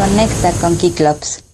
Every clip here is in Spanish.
Conecta con Kiklops.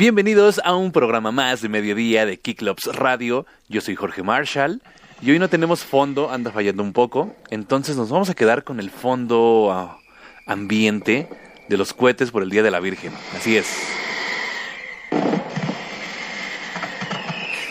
Bienvenidos a un programa más de mediodía de Kicklops Radio. Yo soy Jorge Marshall y hoy no tenemos fondo, anda fallando un poco. Entonces nos vamos a quedar con el fondo ah, ambiente de los cohetes por el Día de la Virgen. Así es.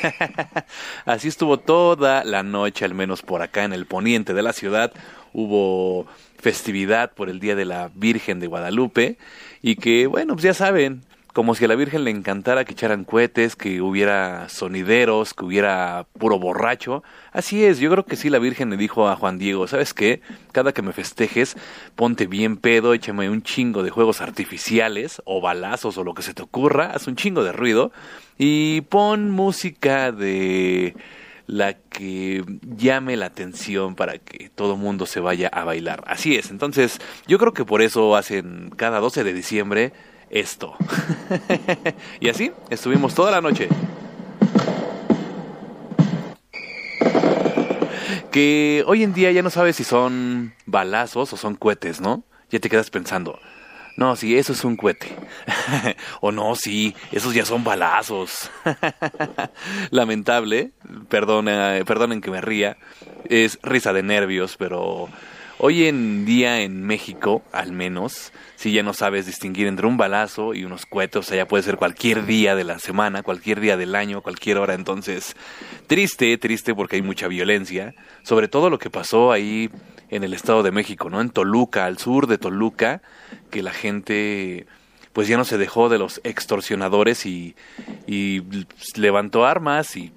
Así estuvo toda la noche, al menos por acá en el poniente de la ciudad. Hubo festividad por el Día de la Virgen de Guadalupe y que, bueno, pues ya saben, como si a la Virgen le encantara que echaran cohetes, que hubiera sonideros, que hubiera puro borracho. Así es, yo creo que sí la Virgen le dijo a Juan Diego, ¿sabes qué? Cada que me festejes, ponte bien pedo, échame un chingo de juegos artificiales o balazos o lo que se te ocurra, haz un chingo de ruido y pon música de la que llame la atención para que todo mundo se vaya a bailar. Así es, entonces yo creo que por eso hacen cada 12 de diciembre esto. y así estuvimos toda la noche. Que hoy en día ya no sabes si son balazos o son cohetes, ¿no? Ya te quedas pensando, no, sí, eso es un cohete. o no, sí, esos ya son balazos. Lamentable, perdona, perdonen que me ría, es risa de nervios, pero Hoy en día en México, al menos, si ya no sabes distinguir entre un balazo y unos cohetes, o sea, ya puede ser cualquier día de la semana, cualquier día del año, cualquier hora. Entonces, triste, triste porque hay mucha violencia, sobre todo lo que pasó ahí en el Estado de México, ¿no? En Toluca, al sur de Toluca, que la gente pues ya no se dejó de los extorsionadores y, y levantó armas y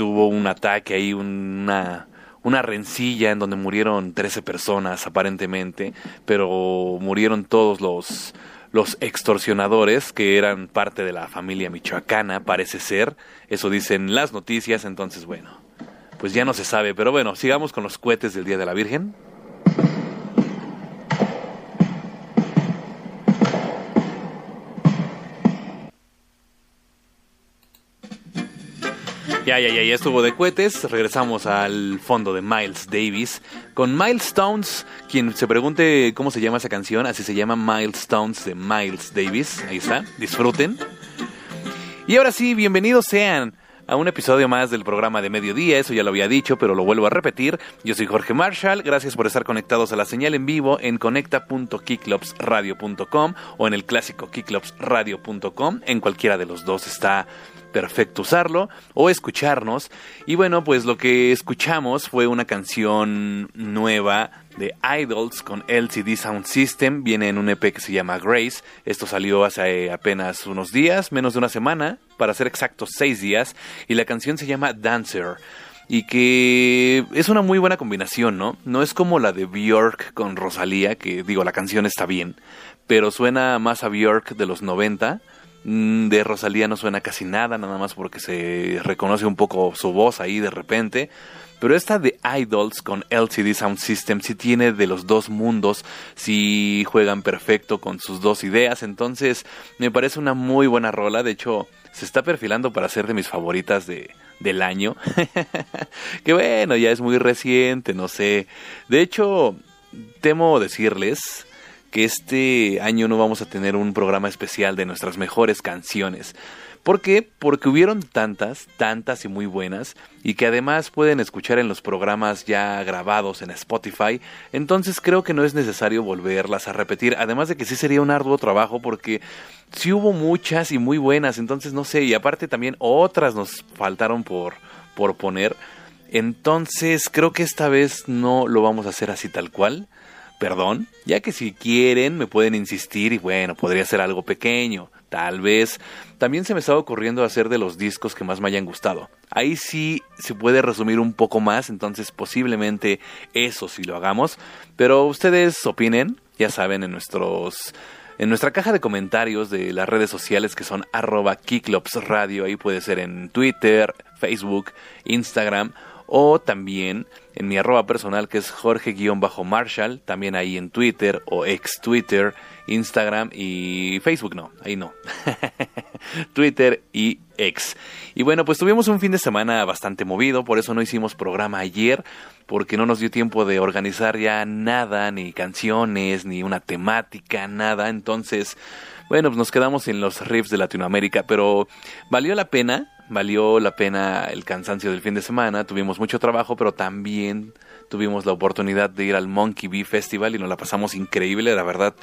hubo un ataque ahí, una, una rencilla en donde murieron 13 personas aparentemente, pero murieron todos los, los extorsionadores que eran parte de la familia michoacana, parece ser, eso dicen las noticias, entonces bueno, pues ya no se sabe, pero bueno, sigamos con los cohetes del Día de la Virgen. Ya, ya, ya, ya estuvo de cohetes. Regresamos al fondo de Miles Davis con Milestones. Quien se pregunte cómo se llama esa canción, así se llama Milestones de Miles Davis. Ahí está, disfruten. Y ahora sí, bienvenidos sean a un episodio más del programa de mediodía, eso ya lo había dicho, pero lo vuelvo a repetir. Yo soy Jorge Marshall, gracias por estar conectados a la señal en vivo en conecta.kicklopsradio.com o en el clásico kicklopsradio.com, en cualquiera de los dos está perfecto usarlo o escucharnos. Y bueno, pues lo que escuchamos fue una canción nueva de Idols con LCD Sound System. Viene en un EP que se llama Grace. Esto salió hace apenas unos días, menos de una semana, para ser exactos seis días. Y la canción se llama Dancer. Y que es una muy buena combinación, ¿no? No es como la de Björk con Rosalía, que digo, la canción está bien, pero suena más a Björk de los 90 Mm, de Rosalía no suena casi nada, nada más porque se reconoce un poco su voz ahí de repente. Pero esta de Idols con LCD Sound System sí tiene de los dos mundos, sí juegan perfecto con sus dos ideas, entonces me parece una muy buena rola, de hecho se está perfilando para ser de mis favoritas de, del año. que bueno, ya es muy reciente, no sé. De hecho, temo decirles que este año no vamos a tener un programa especial de nuestras mejores canciones. ¿Por qué? Porque hubieron tantas, tantas y muy buenas, y que además pueden escuchar en los programas ya grabados en Spotify, entonces creo que no es necesario volverlas a repetir, además de que sí sería un arduo trabajo porque sí hubo muchas y muy buenas, entonces no sé, y aparte también otras nos faltaron por, por poner, entonces creo que esta vez no lo vamos a hacer así tal cual perdón, ya que si quieren me pueden insistir y bueno, podría ser algo pequeño, tal vez. También se me estaba ocurriendo hacer de los discos que más me hayan gustado. Ahí sí se puede resumir un poco más, entonces posiblemente eso sí lo hagamos, pero ustedes opinen, ya saben, en nuestros... En nuestra caja de comentarios de las redes sociales que son arroba Radio, ahí puede ser en Twitter, Facebook, Instagram o también en mi arroba personal que es Jorge-Marshall, también ahí en Twitter o ex Twitter, Instagram y Facebook no, ahí no. Twitter y ex. Y bueno, pues tuvimos un fin de semana bastante movido, por eso no hicimos programa ayer, porque no nos dio tiempo de organizar ya nada, ni canciones, ni una temática, nada. Entonces, bueno, pues nos quedamos en los riffs de Latinoamérica, pero valió la pena valió la pena el cansancio del fin de semana, tuvimos mucho trabajo, pero también tuvimos la oportunidad de ir al Monkey Bee Festival y nos la pasamos increíble, la verdad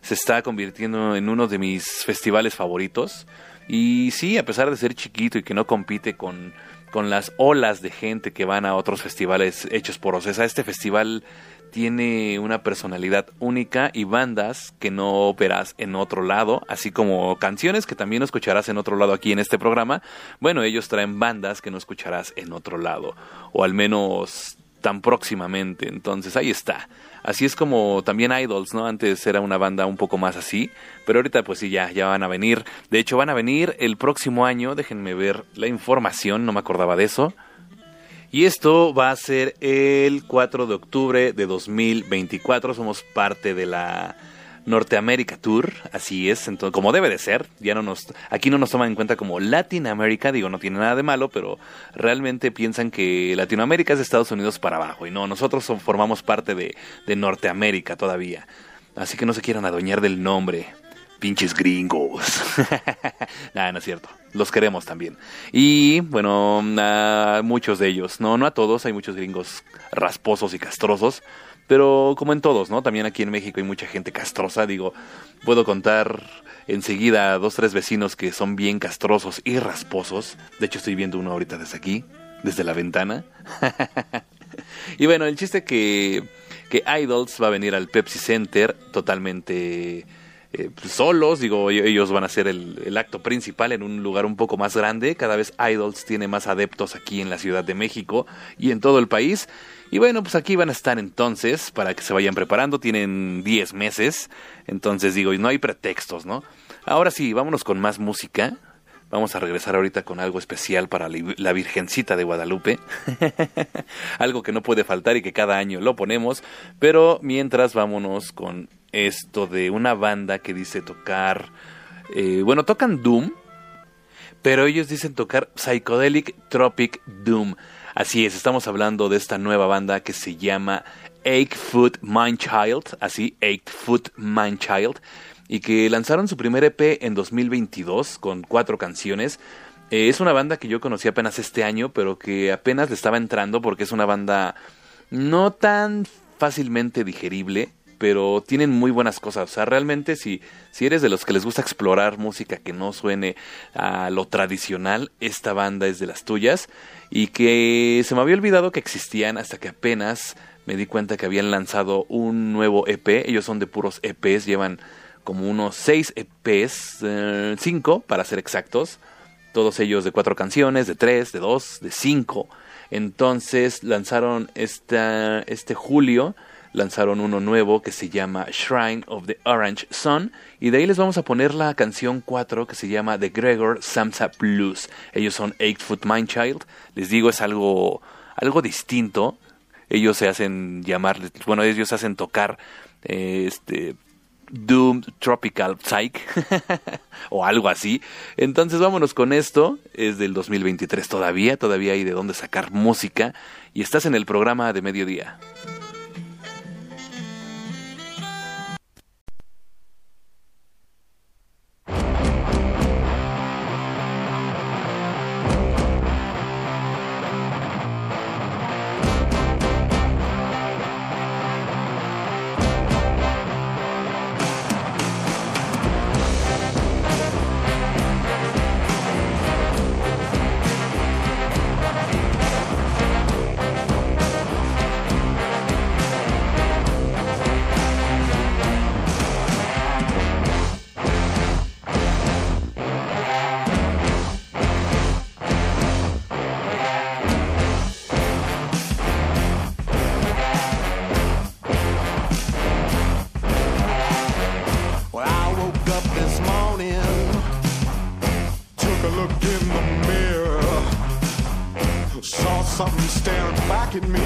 se está convirtiendo en uno de mis festivales favoritos. Y sí, a pesar de ser chiquito y que no compite con, con las olas de gente que van a otros festivales hechos por Ocesa, este festival tiene una personalidad única y bandas que no verás en otro lado, así como canciones que también escucharás en otro lado aquí en este programa. Bueno, ellos traen bandas que no escucharás en otro lado, o al menos tan próximamente. Entonces ahí está. Así es como también Idols, ¿no? Antes era una banda un poco más así, pero ahorita pues sí, ya, ya van a venir. De hecho, van a venir el próximo año, déjenme ver la información, no me acordaba de eso. Y esto va a ser el 4 de octubre de 2024. Somos parte de la Norteamérica Tour, así es, entonces, como debe de ser. Ya no nos, aquí no nos toman en cuenta como Latinoamérica, digo, no tiene nada de malo, pero realmente piensan que Latinoamérica es de Estados Unidos para abajo. Y no, nosotros formamos parte de, de Norteamérica todavía. Así que no se quieran adueñar del nombre. Pinches gringos. nah, no es cierto. Los queremos también. Y bueno, a muchos de ellos, no, no a todos, hay muchos gringos rasposos y castrosos. Pero como en todos, ¿no? También aquí en México hay mucha gente castrosa. Digo, puedo contar enseguida a dos, tres vecinos que son bien castrosos y rasposos. De hecho, estoy viendo uno ahorita desde aquí, desde la ventana. y bueno, el chiste que, que Idols va a venir al Pepsi Center totalmente eh, pues, solos, digo, ellos van a ser el, el, acto principal en un lugar un poco más grande. Cada vez Idols tiene más adeptos aquí en la Ciudad de México y en todo el país. Y bueno, pues aquí van a estar entonces para que se vayan preparando. Tienen 10 meses. Entonces digo, y no hay pretextos, ¿no? Ahora sí, vámonos con más música. Vamos a regresar ahorita con algo especial para la Virgencita de Guadalupe. algo que no puede faltar y que cada año lo ponemos. Pero mientras vámonos con esto de una banda que dice tocar... Eh, bueno, tocan Doom. Pero ellos dicen tocar Psychedelic Tropic Doom. Así es, estamos hablando de esta nueva banda que se llama Eight Foot Mind Child, así, Eight Foot Mind Child, y que lanzaron su primer EP en 2022 con cuatro canciones. Eh, es una banda que yo conocí apenas este año, pero que apenas le estaba entrando porque es una banda no tan fácilmente digerible pero tienen muy buenas cosas. O sea, realmente si, si eres de los que les gusta explorar música que no suene a lo tradicional, esta banda es de las tuyas. Y que se me había olvidado que existían hasta que apenas me di cuenta que habían lanzado un nuevo EP. Ellos son de puros EPs, llevan como unos seis EPs, eh, cinco para ser exactos. Todos ellos de cuatro canciones, de tres, de dos, de cinco. Entonces lanzaron este julio lanzaron uno nuevo que se llama Shrine of the Orange Sun y de ahí les vamos a poner la canción 4 que se llama The Gregor Samsa Blues. Ellos son Eight Foot Mind Child, les digo es algo algo distinto. Ellos se hacen llamar, bueno, ellos se hacen tocar eh, este Doom Tropical Psych o algo así. Entonces vámonos con esto. Es del 2023 todavía, todavía hay de dónde sacar música y estás en el programa de mediodía. pocket me.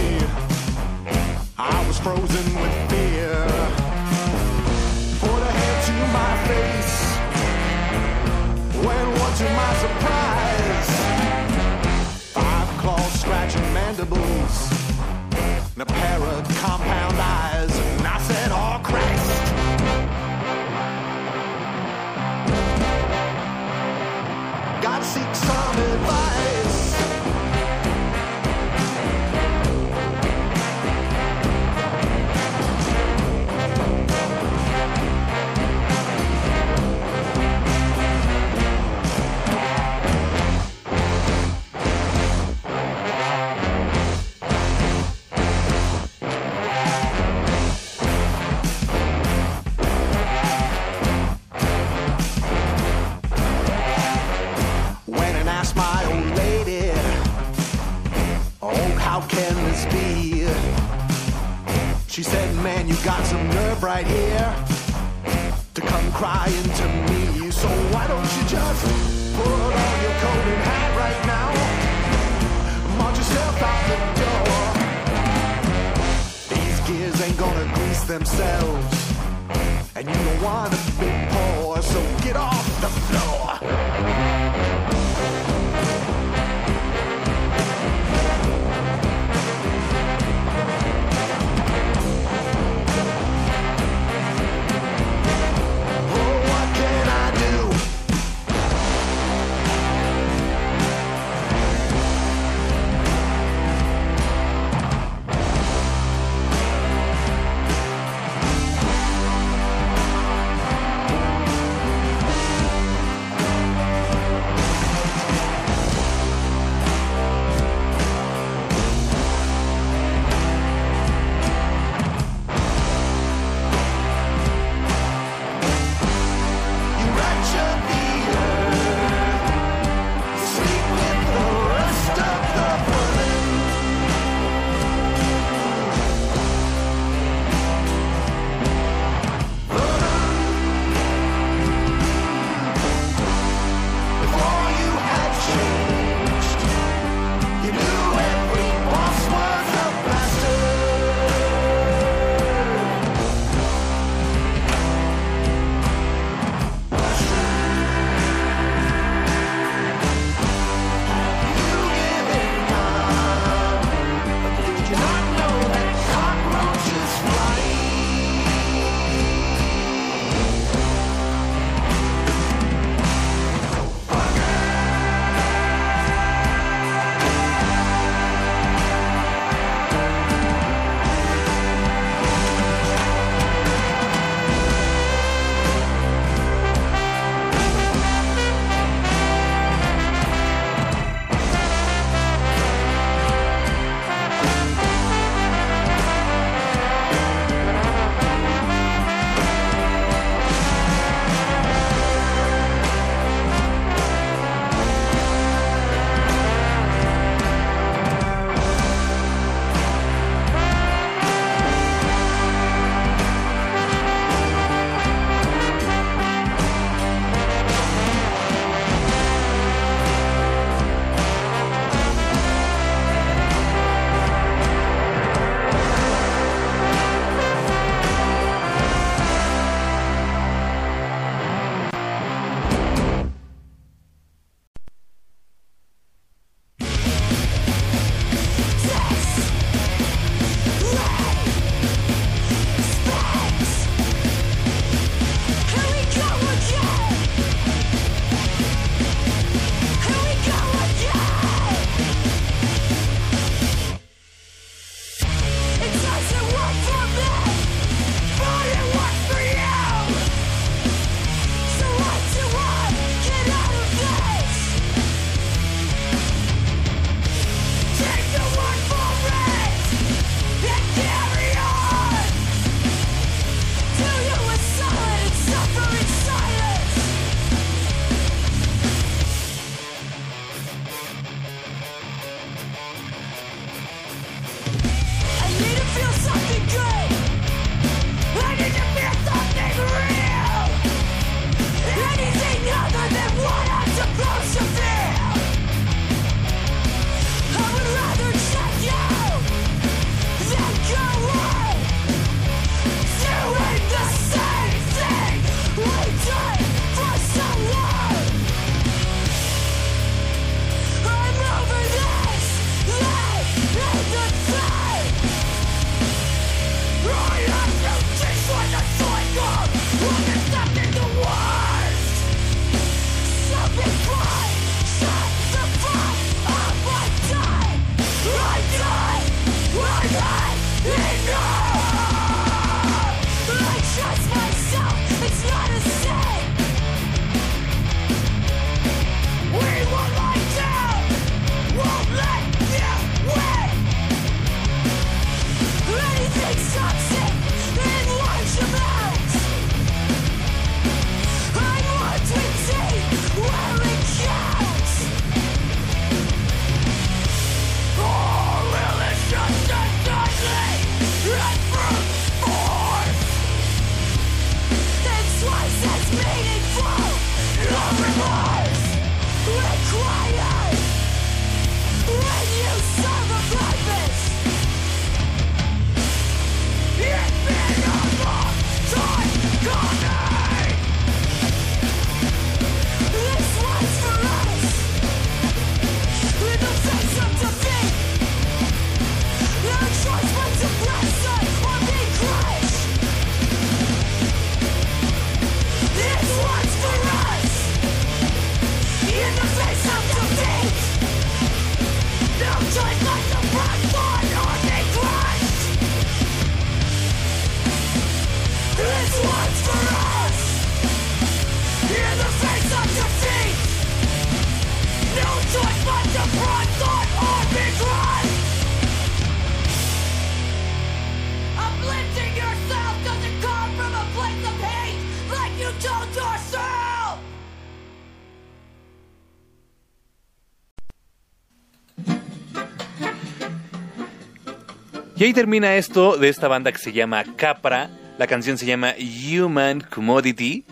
Y ahí termina esto de esta banda que se llama Capra. La canción se llama Human Commodity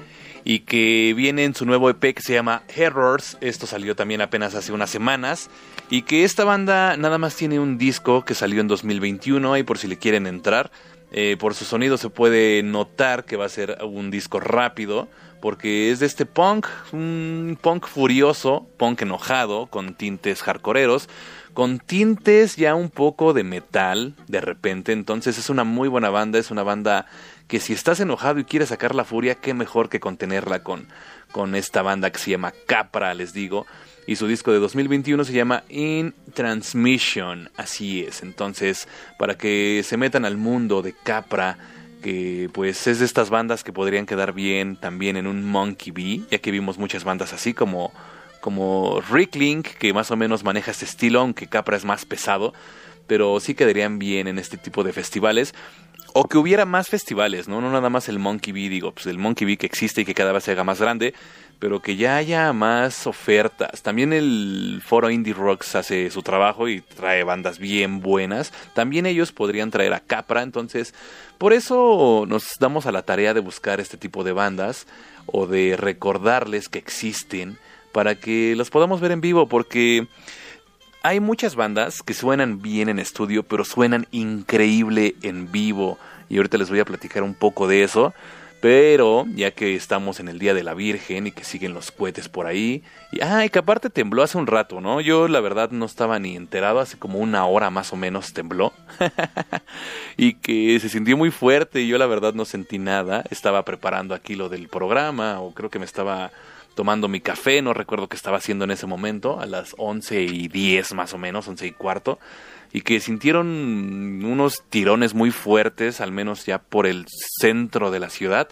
y que viene en su nuevo EP que se llama Errors. Esto salió también apenas hace unas semanas. Y que esta banda nada más tiene un disco que salió en 2021, ahí por si le quieren entrar. Eh, por su sonido se puede notar que va a ser un disco rápido, porque es de este punk, un punk furioso, punk enojado, con tintes hardcoreeros, con tintes ya un poco de metal de repente. Entonces es una muy buena banda, es una banda que si estás enojado y quieres sacar la furia, qué mejor que contenerla con, con esta banda que se llama Capra, les digo. Y su disco de 2021 se llama In Transmission, así es. Entonces, para que se metan al mundo de Capra, que pues es de estas bandas que podrían quedar bien también en un Monkey Bee, ya que vimos muchas bandas así como como Rick Link, que más o menos maneja este estilo, aunque Capra es más pesado, pero sí quedarían bien en este tipo de festivales. O que hubiera más festivales, ¿no? No nada más el Monkey Bee, digo, pues el Monkey Bee que existe y que cada vez se haga más grande, pero que ya haya más ofertas. También el foro Indie Rocks hace su trabajo y trae bandas bien buenas. También ellos podrían traer a Capra, entonces por eso nos damos a la tarea de buscar este tipo de bandas o de recordarles que existen para que los podamos ver en vivo, porque hay muchas bandas que suenan bien en estudio, pero suenan increíble en vivo. Y ahorita les voy a platicar un poco de eso. Pero ya que estamos en el Día de la Virgen y que siguen los cohetes por ahí. Y, que aparte tembló hace un rato, ¿no? Yo la verdad no estaba ni enterado, hace como una hora más o menos tembló. y que se sintió muy fuerte y yo la verdad no sentí nada. Estaba preparando aquí lo del programa o creo que me estaba tomando mi café, no recuerdo qué estaba haciendo en ese momento, a las once y diez más o menos, once y cuarto, y que sintieron unos tirones muy fuertes, al menos ya por el centro de la ciudad.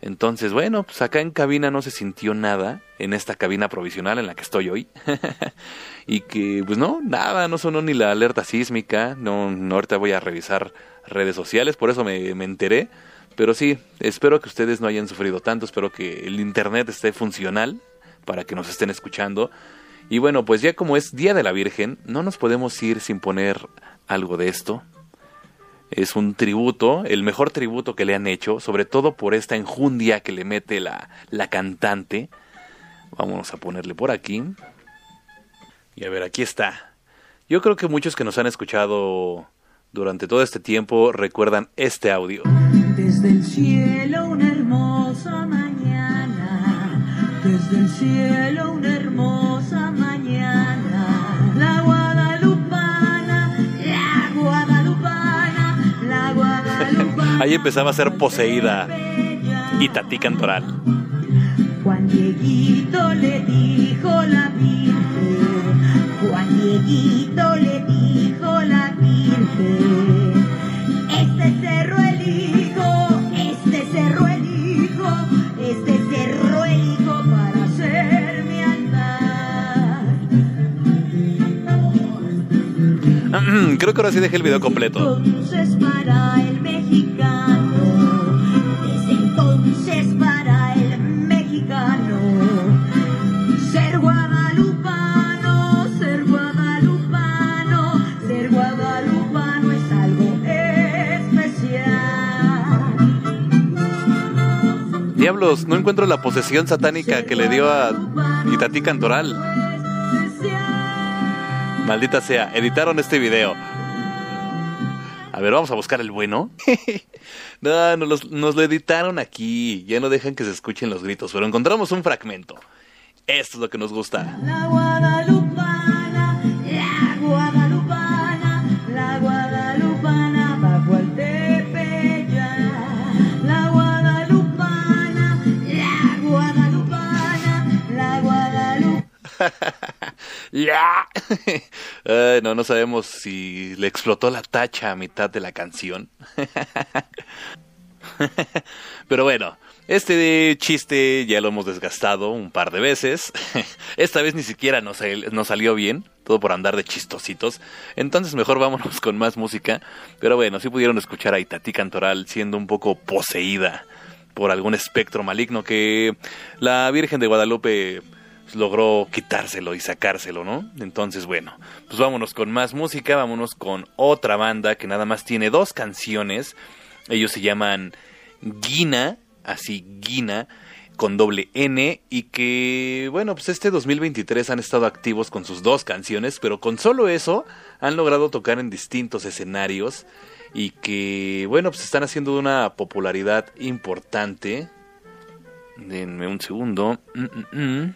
Entonces, bueno, pues acá en cabina no se sintió nada, en esta cabina provisional en la que estoy hoy. y que, pues no, nada, no sonó ni la alerta sísmica, no, no ahorita voy a revisar redes sociales, por eso me, me enteré pero sí, espero que ustedes no hayan sufrido tanto, espero que el Internet esté funcional para que nos estén escuchando. Y bueno, pues ya como es Día de la Virgen, no nos podemos ir sin poner algo de esto. Es un tributo, el mejor tributo que le han hecho, sobre todo por esta enjundia que le mete la, la cantante. Vamos a ponerle por aquí. Y a ver, aquí está. Yo creo que muchos que nos han escuchado durante todo este tiempo recuerdan este audio. Desde el cielo una hermosa mañana, desde el cielo una hermosa mañana, la guadalupana, la guadalupana, la guadalupana. Ahí empezaba a ser poseída Itatí Cantoral. Juan Dieguito le dijo la Virgen, Juan Dieguito le dijo la Virgen, Creo que ahora sí dejé el video completo. Entonces para el mexicano, desde entonces para el mexicano, ser guadalupano, ser guadalupano, ser guadalupano es algo especial. Diablos, no encuentro la posesión satánica que le dio a Itatí Cantoral. Maldita sea, editaron este video. A ver, vamos a buscar el bueno. no, nos, los- nos lo editaron aquí. Ya no dejan que se escuchen los gritos, pero encontramos un fragmento. Esto es lo que nos gusta. La ¡Ya! Ay, no, no sabemos si le explotó la tacha a mitad de la canción. Pero bueno, este chiste ya lo hemos desgastado un par de veces. Esta vez ni siquiera nos, sal- nos salió bien, todo por andar de chistositos. Entonces mejor vámonos con más música. Pero bueno, sí pudieron escuchar a Itatí Cantoral siendo un poco poseída por algún espectro maligno que la Virgen de Guadalupe logró quitárselo y sacárselo, ¿no? Entonces, bueno, pues vámonos con más música, vámonos con otra banda que nada más tiene dos canciones. Ellos se llaman Guina, así Guina, con doble N, y que, bueno, pues este 2023 han estado activos con sus dos canciones, pero con solo eso han logrado tocar en distintos escenarios y que, bueno, pues están haciendo una popularidad importante. Denme un segundo. Mm, mm, mm.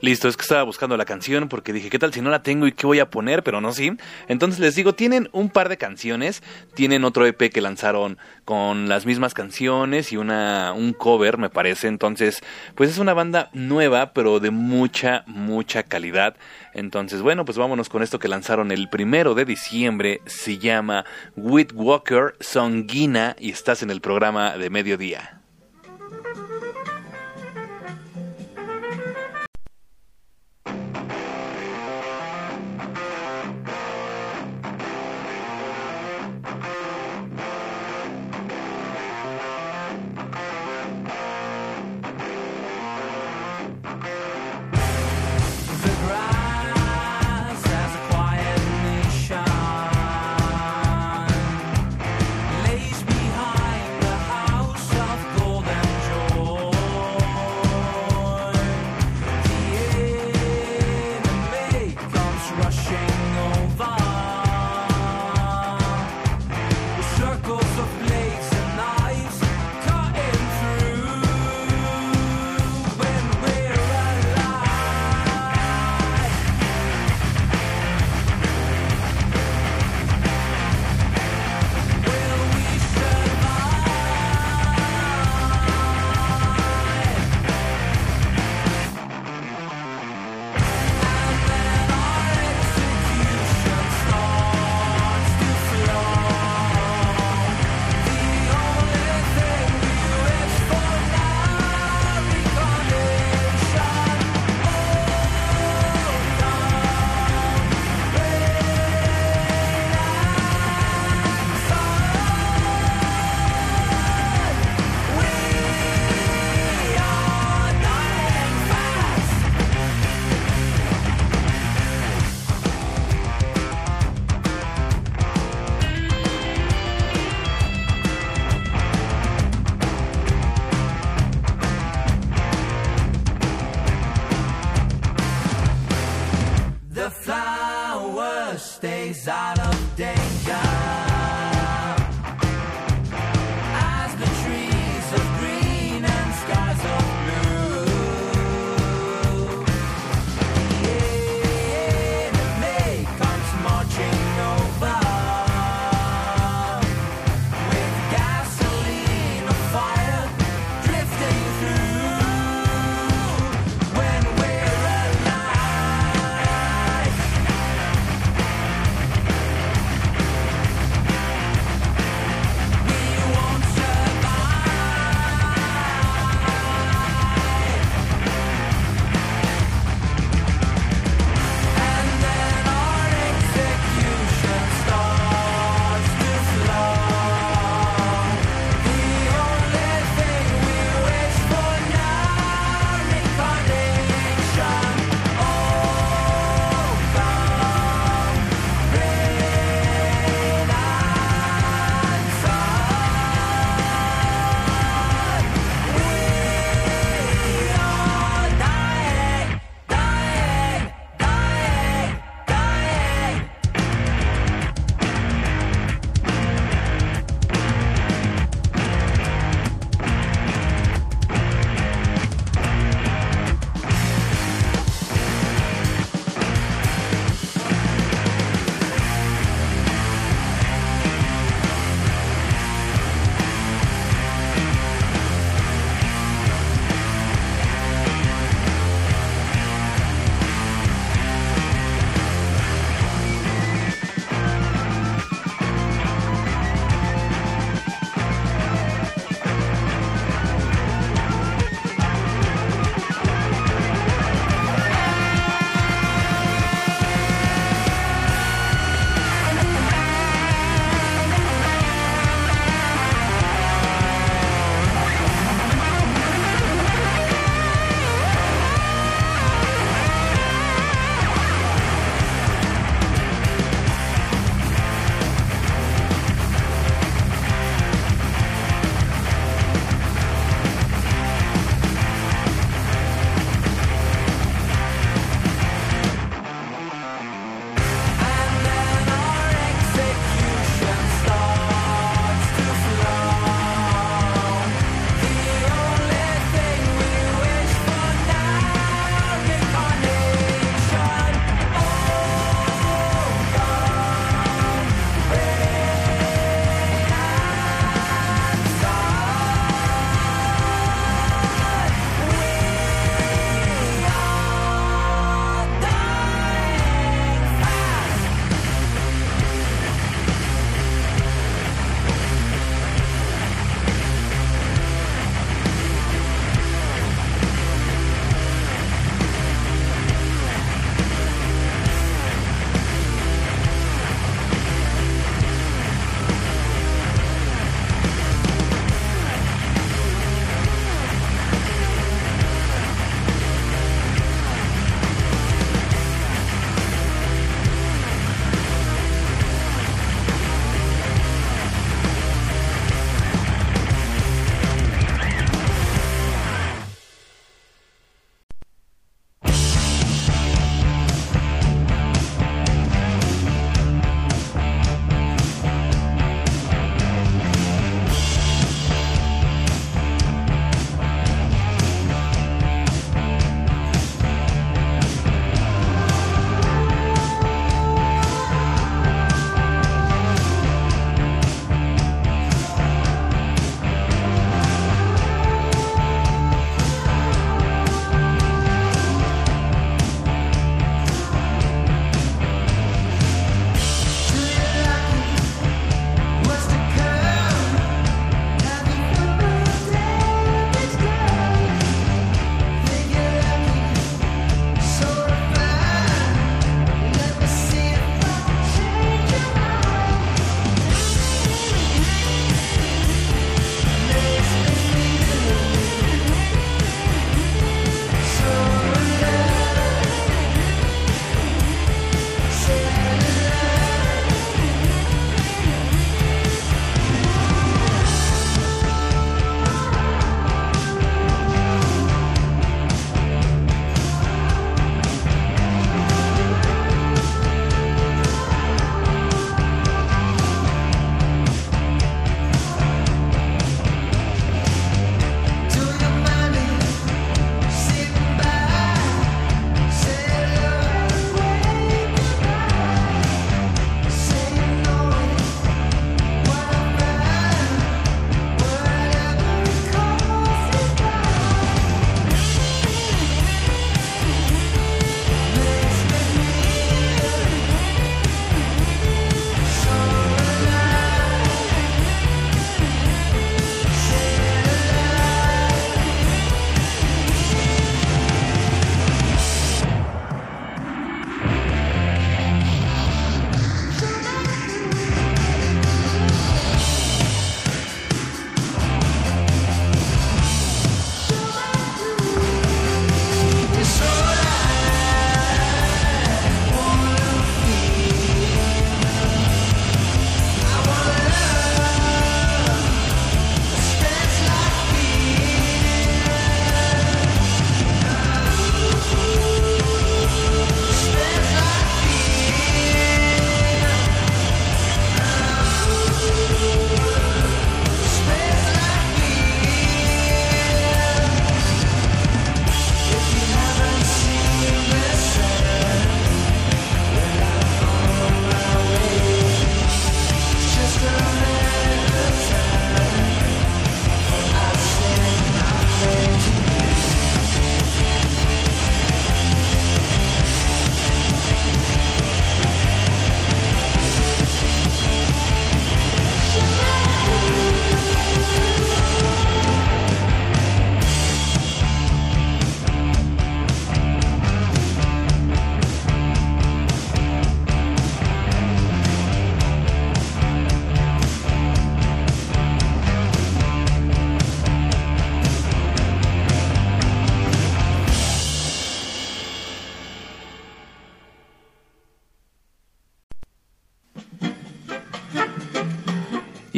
Listo, es que estaba buscando la canción porque dije, ¿qué tal si no la tengo y qué voy a poner? Pero no, sí. Entonces les digo, tienen un par de canciones, tienen otro EP que lanzaron con las mismas canciones y una, un cover, me parece. Entonces, pues es una banda nueva, pero de mucha, mucha calidad. Entonces, bueno, pues vámonos con esto que lanzaron el primero de diciembre. Se llama With Walker Songuina y estás en el programa de mediodía.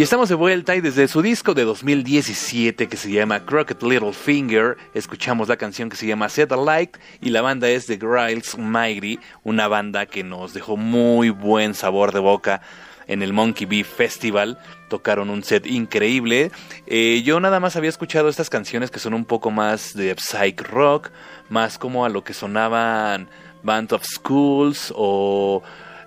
Y estamos de vuelta y desde su disco de 2017 que se llama Crooked Little Finger, escuchamos la canción que se llama Satellite y la banda es The Griles Mighty, una banda que nos dejó muy buen sabor de boca en el Monkey Bee Festival. Tocaron un set increíble. Eh, yo nada más había escuchado estas canciones que son un poco más de psych rock, más como a lo que sonaban Band of Schools o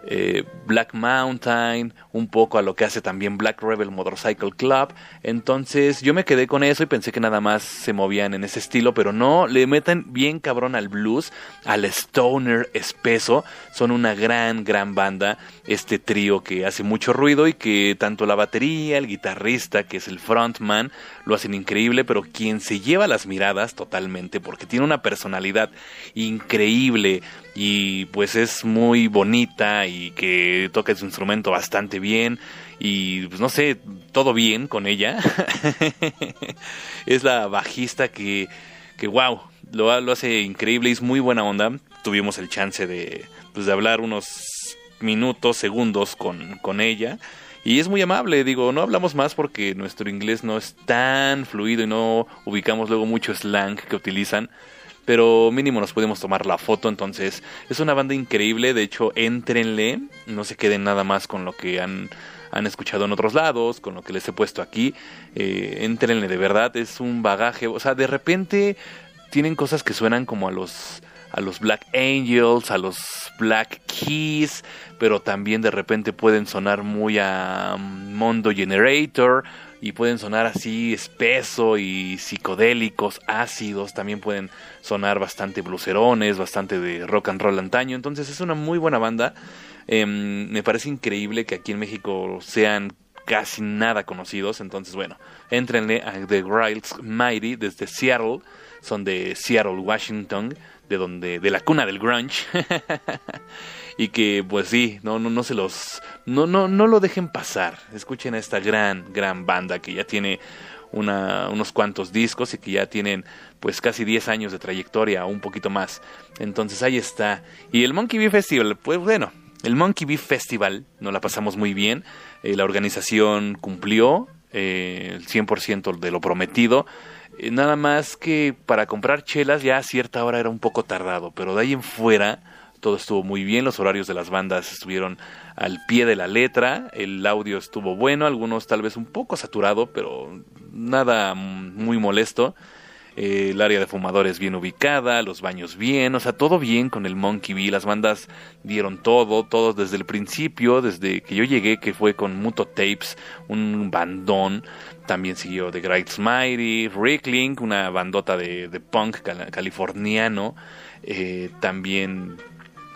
eh, Black Mountain, un poco a lo que hace también Black Rebel Motorcycle Club. Entonces yo me quedé con eso y pensé que nada más se movían en ese estilo, pero no, le meten bien cabrón al blues, al stoner espeso. Son una gran, gran banda, este trío que hace mucho ruido y que tanto la batería, el guitarrista, que es el frontman, lo hacen increíble, pero quien se lleva las miradas totalmente, porque tiene una personalidad increíble y pues es muy bonita y que toca su instrumento bastante bien y pues no sé, todo bien con ella. es la bajista que, que wow, lo, lo hace increíble y es muy buena onda. Tuvimos el chance de, pues, de hablar unos minutos, segundos con, con ella. Y es muy amable, digo, no hablamos más porque nuestro inglés no es tan fluido y no ubicamos luego mucho slang que utilizan pero mínimo nos podemos tomar la foto, entonces es una banda increíble, de hecho, éntrenle, no se queden nada más con lo que han, han escuchado en otros lados, con lo que les he puesto aquí, eh, éntrenle de verdad, es un bagaje, o sea, de repente tienen cosas que suenan como a los a los Black Angels, a los Black Keys, pero también de repente pueden sonar muy a Mondo Generator y pueden sonar así espeso y psicodélicos, ácidos, también pueden sonar bastante blucerones, bastante de rock and roll antaño, entonces es una muy buena banda. Em, me parece increíble que aquí en México sean casi nada conocidos, entonces bueno, entrenle a The Griles Mighty desde Seattle, son de Seattle, Washington, de donde de la cuna del grunge. y que pues sí, no no no se los no no no lo dejen pasar. Escuchen a esta gran gran banda que ya tiene una, unos cuantos discos y que ya tienen pues casi 10 años de trayectoria, un poquito más. Entonces ahí está. Y el Monkey Bee Festival, pues bueno, el Monkey Bee Festival nos la pasamos muy bien. Eh, la organización cumplió eh, el 100% de lo prometido. Eh, nada más que para comprar chelas ya a cierta hora era un poco tardado, pero de ahí en fuera todo estuvo muy bien, los horarios de las bandas estuvieron al pie de la letra, el audio estuvo bueno, algunos tal vez un poco saturado, pero nada muy molesto. Eh, el área de fumadores bien ubicada, los baños bien, o sea, todo bien con el Monkey Bee, las bandas dieron todo, todos desde el principio, desde que yo llegué, que fue con Muto Tapes, un bandón, también siguió The Great Mighty, Rickling, una bandota de, punk cal- californiano, eh, también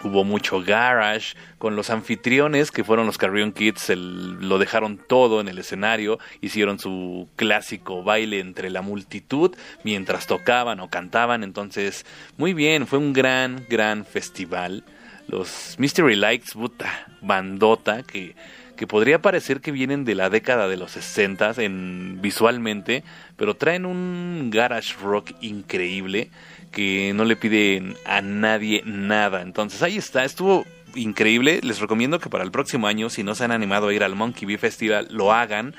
hubo mucho garage con los anfitriones que fueron los Carrion Kids el- lo dejaron todo en el escenario hicieron su clásico baile entre la multitud mientras tocaban o cantaban. Entonces muy bien fue un gran gran festival. Los Mystery Lights puta bandota que que podría parecer que vienen de la década de los 60 en visualmente pero traen un garage rock increíble que no le piden a nadie nada. Entonces ahí está, estuvo increíble. Les recomiendo que para el próximo año, si no se han animado a ir al Monkey Bee Festival, lo hagan.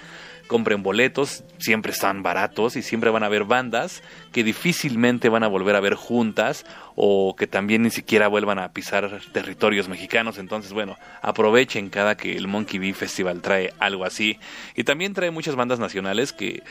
Compren boletos, siempre están baratos y siempre van a haber bandas que difícilmente van a volver a ver juntas o que también ni siquiera vuelvan a pisar territorios mexicanos. Entonces, bueno, aprovechen cada que el Monkey Bee Festival trae algo así. Y también trae muchas bandas nacionales que,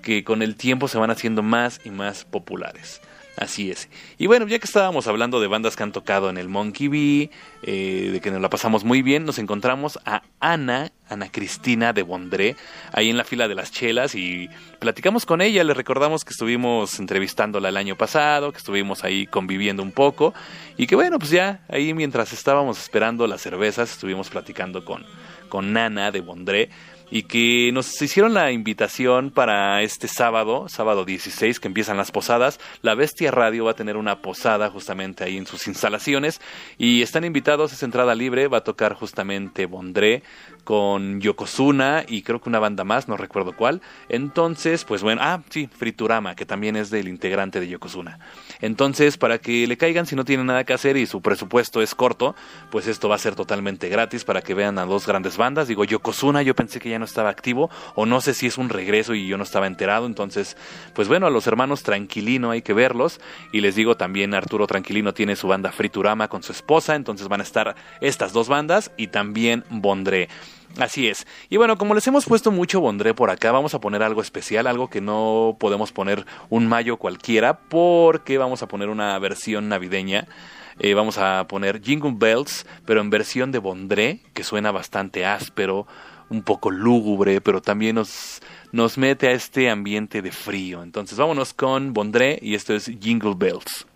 que con el tiempo se van haciendo más y más populares. Así es. Y bueno, ya que estábamos hablando de bandas que han tocado en el Monkey Bee, eh, de que nos la pasamos muy bien, nos encontramos a Ana, Ana Cristina de Bondré, ahí en la fila de las chelas y platicamos con ella, le recordamos que estuvimos entrevistándola el año pasado, que estuvimos ahí conviviendo un poco y que bueno, pues ya ahí mientras estábamos esperando las cervezas, estuvimos platicando con, con Nana de Bondré y que nos hicieron la invitación para este sábado, sábado 16, que empiezan las posadas. La Bestia Radio va a tener una posada justamente ahí en sus instalaciones y están invitados, es entrada libre, va a tocar justamente Bondré con Yokozuna y creo que una banda más, no recuerdo cuál. Entonces, pues bueno, ah, sí, Friturama, que también es del integrante de Yokozuna. Entonces, para que le caigan si no tienen nada que hacer y su presupuesto es corto, pues esto va a ser totalmente gratis para que vean a dos grandes bandas. Digo, Yokozuna, yo pensé que ya no estaba activo, o no sé si es un regreso y yo no estaba enterado, entonces, pues bueno, a los hermanos Tranquilino hay que verlos, y les digo también Arturo Tranquilino tiene su banda Friturama con su esposa, entonces van a estar estas dos bandas y también Bondré. Así es. Y bueno, como les hemos puesto mucho Bondré por acá, vamos a poner algo especial, algo que no podemos poner un mayo cualquiera, porque vamos a poner una versión navideña. Eh, vamos a poner Jingle Bells, pero en versión de Bondré, que suena bastante áspero, un poco lúgubre, pero también nos, nos mete a este ambiente de frío. Entonces vámonos con Bondré y esto es Jingle Bells.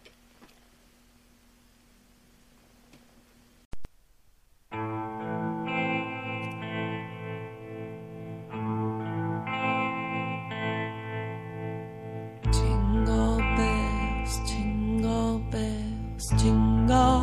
Bells, jingle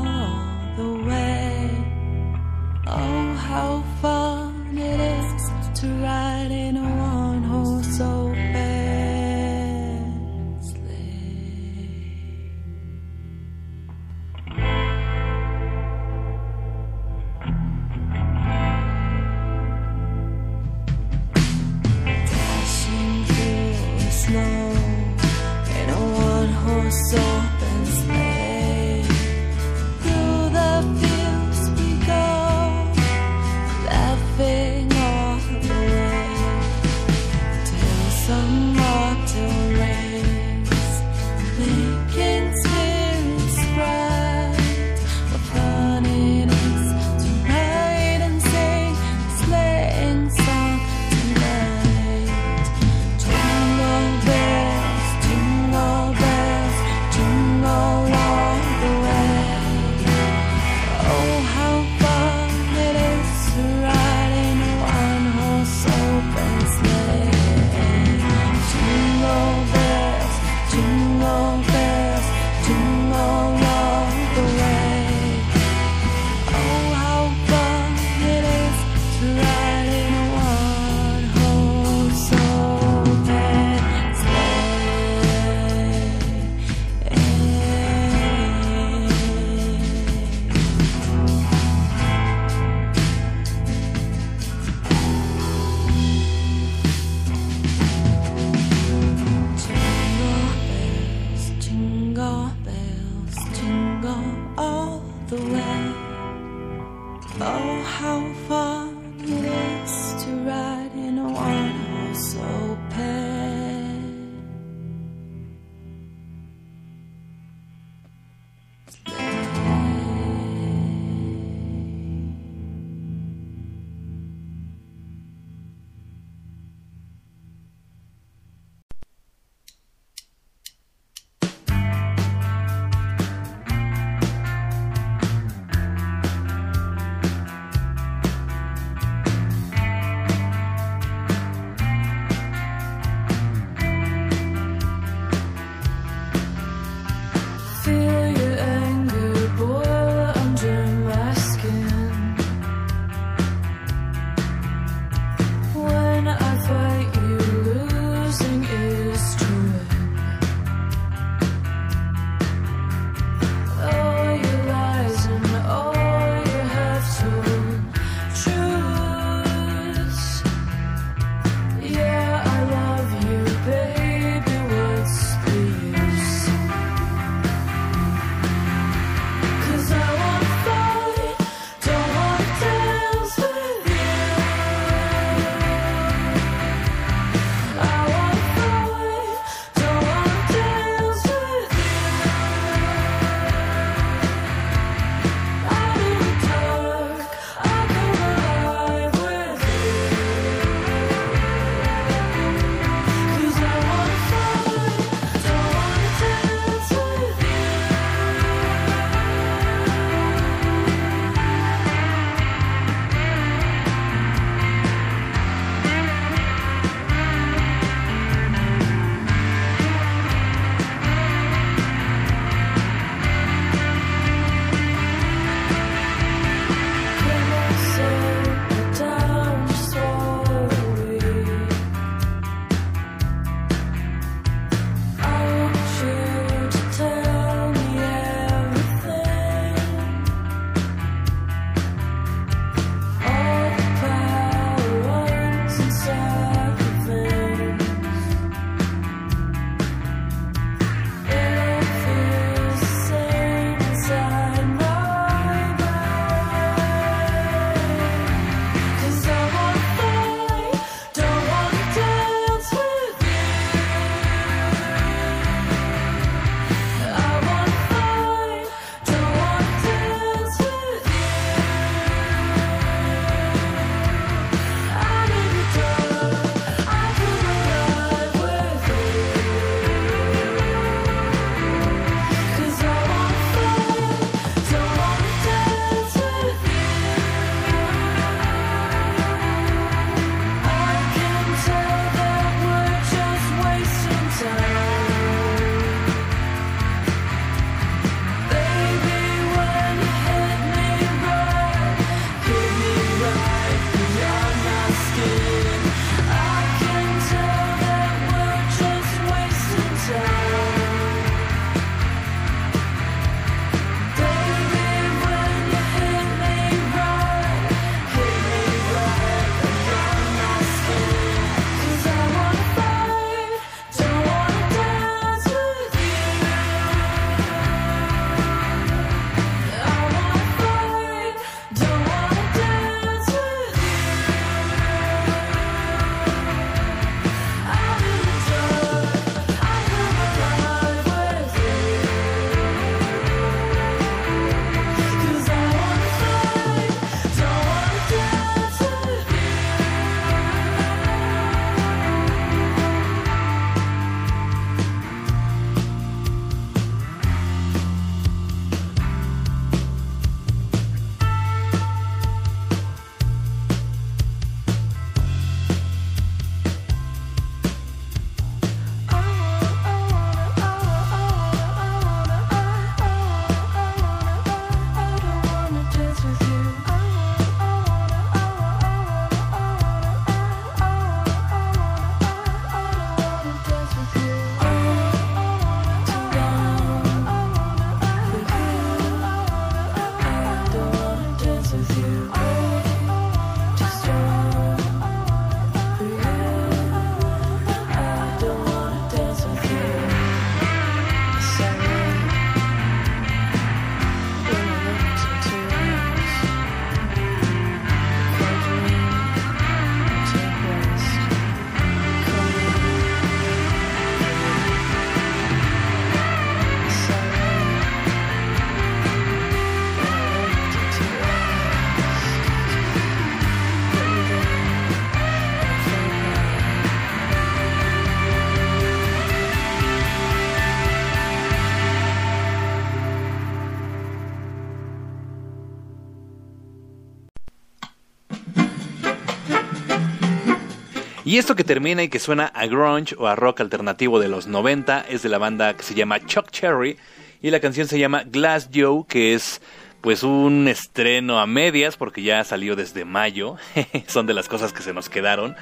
Y esto que termina y que suena a grunge o a rock alternativo de los 90 es de la banda que se llama Chuck Cherry y la canción se llama Glass Joe, que es pues un estreno a medias porque ya salió desde mayo, son de las cosas que se nos quedaron.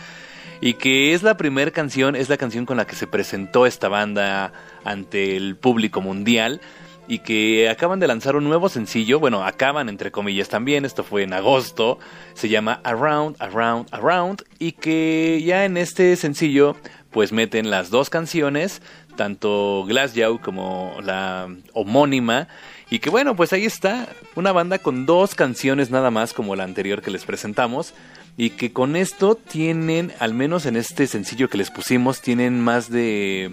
Y que es la primera canción, es la canción con la que se presentó esta banda ante el público mundial y que acaban de lanzar un nuevo sencillo, bueno, acaban entre comillas también, esto fue en agosto, se llama Around, Around, Around y que ya en este sencillo pues meten las dos canciones, tanto Glass Jaw como la homónima y que bueno, pues ahí está, una banda con dos canciones nada más como la anterior que les presentamos y que con esto tienen, al menos en este sencillo que les pusimos, tienen más de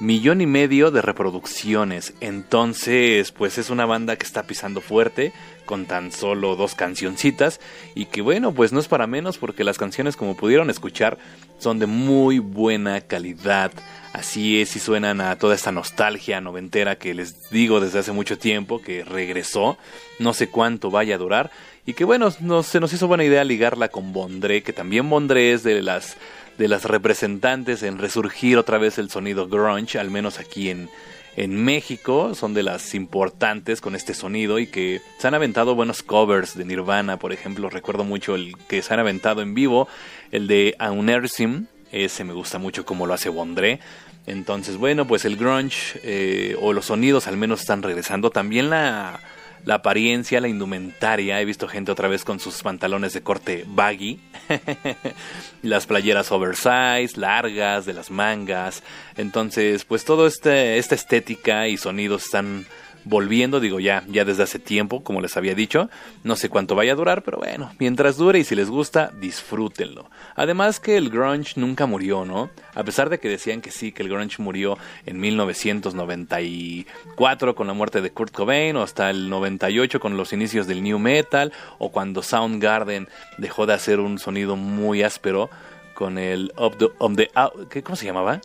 millón y medio de reproducciones. Entonces, pues es una banda que está pisando fuerte con tan solo dos cancioncitas y que bueno, pues no es para menos porque las canciones como pudieron escuchar son de muy buena calidad. Así es y suenan a toda esta nostalgia noventera que les digo desde hace mucho tiempo que regresó, no sé cuánto vaya a durar y que bueno, no, se nos hizo buena idea ligarla con Bondré, que también Bondré es de las de las representantes en resurgir otra vez el sonido grunge, al menos aquí en, en México, son de las importantes con este sonido y que se han aventado buenos covers de Nirvana, por ejemplo, recuerdo mucho el que se han aventado en vivo, el de Aunersim, ese me gusta mucho como lo hace Bondré. Entonces, bueno, pues el grunge eh, o los sonidos al menos están regresando. También la, la apariencia, la indumentaria. He visto gente otra vez con sus pantalones de corte baggy, las playeras oversize, largas, de las mangas. Entonces, pues todo este, esta estética y sonidos están volviendo, digo ya, ya desde hace tiempo, como les había dicho. No sé cuánto vaya a durar, pero bueno, mientras dure y si les gusta, disfrútenlo. Además que el grunge nunca murió, ¿no? A pesar de que decían que sí, que el grunge murió en 1994 con la muerte de Kurt Cobain, o hasta el 98 con los inicios del new metal, o cuando Soundgarden dejó de hacer un sonido muy áspero con el Up the, on the Out- ¿qué, ¿cómo se llamaba?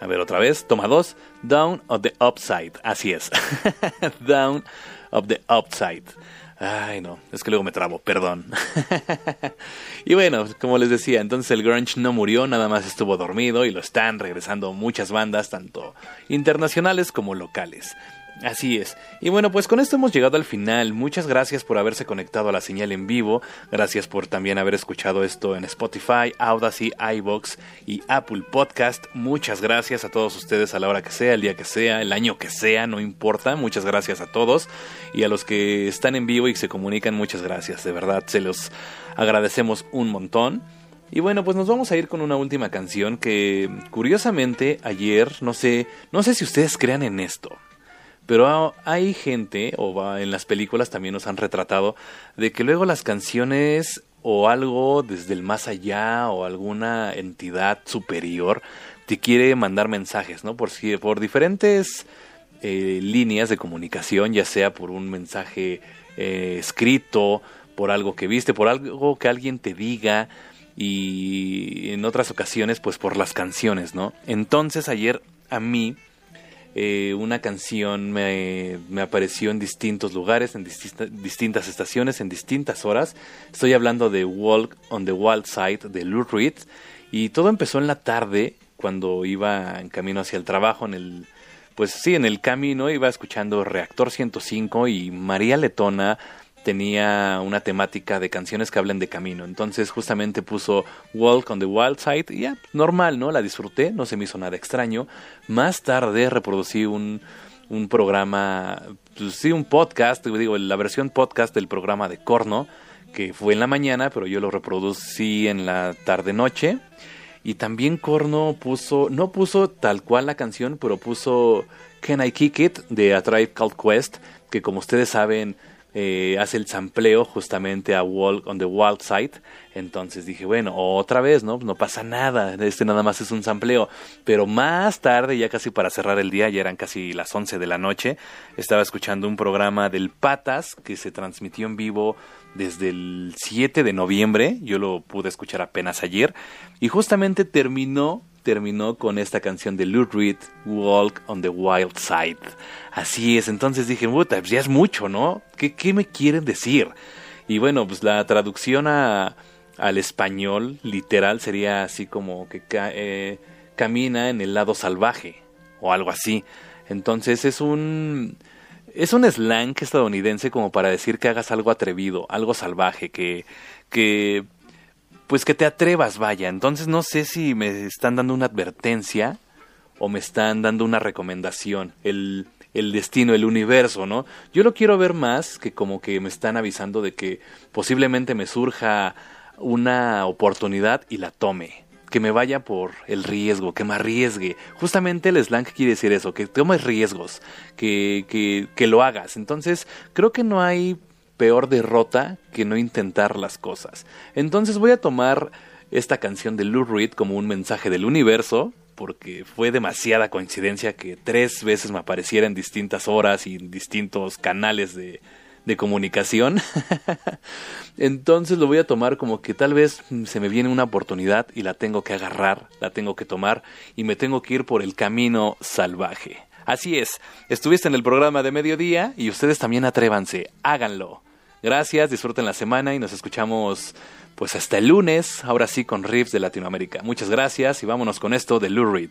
A ver, otra vez, toma dos. Down of the upside. Así es. Down of the upside. Ay, no, es que luego me trabo, perdón. y bueno, como les decía, entonces el grunge no murió, nada más estuvo dormido y lo están regresando muchas bandas, tanto internacionales como locales. Así es. Y bueno, pues con esto hemos llegado al final. Muchas gracias por haberse conectado a la señal en vivo. Gracias por también haber escuchado esto en Spotify, Audacy, iBox y Apple Podcast. Muchas gracias a todos ustedes a la hora que sea, el día que sea, el año que sea, no importa. Muchas gracias a todos. Y a los que están en vivo y se comunican, muchas gracias. De verdad, se los agradecemos un montón. Y bueno, pues nos vamos a ir con una última canción que curiosamente ayer, no sé, no sé si ustedes crean en esto. Pero hay gente, o en las películas también nos han retratado, de que luego las canciones o algo desde el más allá o alguna entidad superior te quiere mandar mensajes, ¿no? Por, por diferentes eh, líneas de comunicación, ya sea por un mensaje eh, escrito, por algo que viste, por algo que alguien te diga y en otras ocasiones pues por las canciones, ¿no? Entonces ayer a mí eh, una canción me, me apareció en distintos lugares, en distintas estaciones, en distintas horas. Estoy hablando de Walk on the Wild Side de Lou Reed. Y todo empezó en la tarde, cuando iba en camino hacia el trabajo, en el... Pues sí, en el camino iba escuchando Reactor 105 y María Letona tenía una temática de canciones que hablan de camino. Entonces justamente puso Walk on the Wild Side y ya, normal, ¿no? La disfruté, no se me hizo nada extraño. Más tarde reproducí un, un programa, pues sí, un podcast, digo, la versión podcast del programa de Corno, que fue en la mañana, pero yo lo reproducí en la tarde-noche. Y también Corno puso, no puso tal cual la canción, pero puso Can I Kick It de A Tribe Called Quest, que como ustedes saben eh, hace el sampleo justamente a Walk on the Wild Side. Entonces dije, bueno, otra vez, ¿no? No pasa nada, este nada más es un sampleo. Pero más tarde, ya casi para cerrar el día, ya eran casi las 11 de la noche, estaba escuchando un programa del Patas que se transmitió en vivo desde el 7 de noviembre, yo lo pude escuchar apenas ayer, y justamente terminó terminó con esta canción de Lou Reed, Walk on the Wild Side. Así es, entonces dije, puta, pues ya es mucho, ¿no? ¿Qué, qué me quieren decir? Y bueno, pues la traducción a, al español literal sería así como que eh, camina en el lado salvaje o algo así. Entonces es un es un slang estadounidense como para decir que hagas algo atrevido, algo salvaje, que que pues que te atrevas, vaya. Entonces no sé si me están dando una advertencia o me están dando una recomendación, el, el destino, el universo, ¿no? Yo lo quiero ver más que como que me están avisando de que posiblemente me surja una oportunidad y la tome. Que me vaya por el riesgo, que me arriesgue. Justamente el slang quiere decir eso, que tomes riesgos, que, que, que lo hagas. Entonces, creo que no hay peor derrota que no intentar las cosas. Entonces voy a tomar esta canción de Lou Reed como un mensaje del universo, porque fue demasiada coincidencia que tres veces me apareciera en distintas horas y en distintos canales de, de comunicación. Entonces lo voy a tomar como que tal vez se me viene una oportunidad y la tengo que agarrar, la tengo que tomar y me tengo que ir por el camino salvaje. Así es, estuviste en el programa de mediodía y ustedes también atrévanse, háganlo. Gracias, disfruten la semana y nos escuchamos pues hasta el lunes, ahora sí con Riffs de Latinoamérica. Muchas gracias y vámonos con esto de Lou Reed.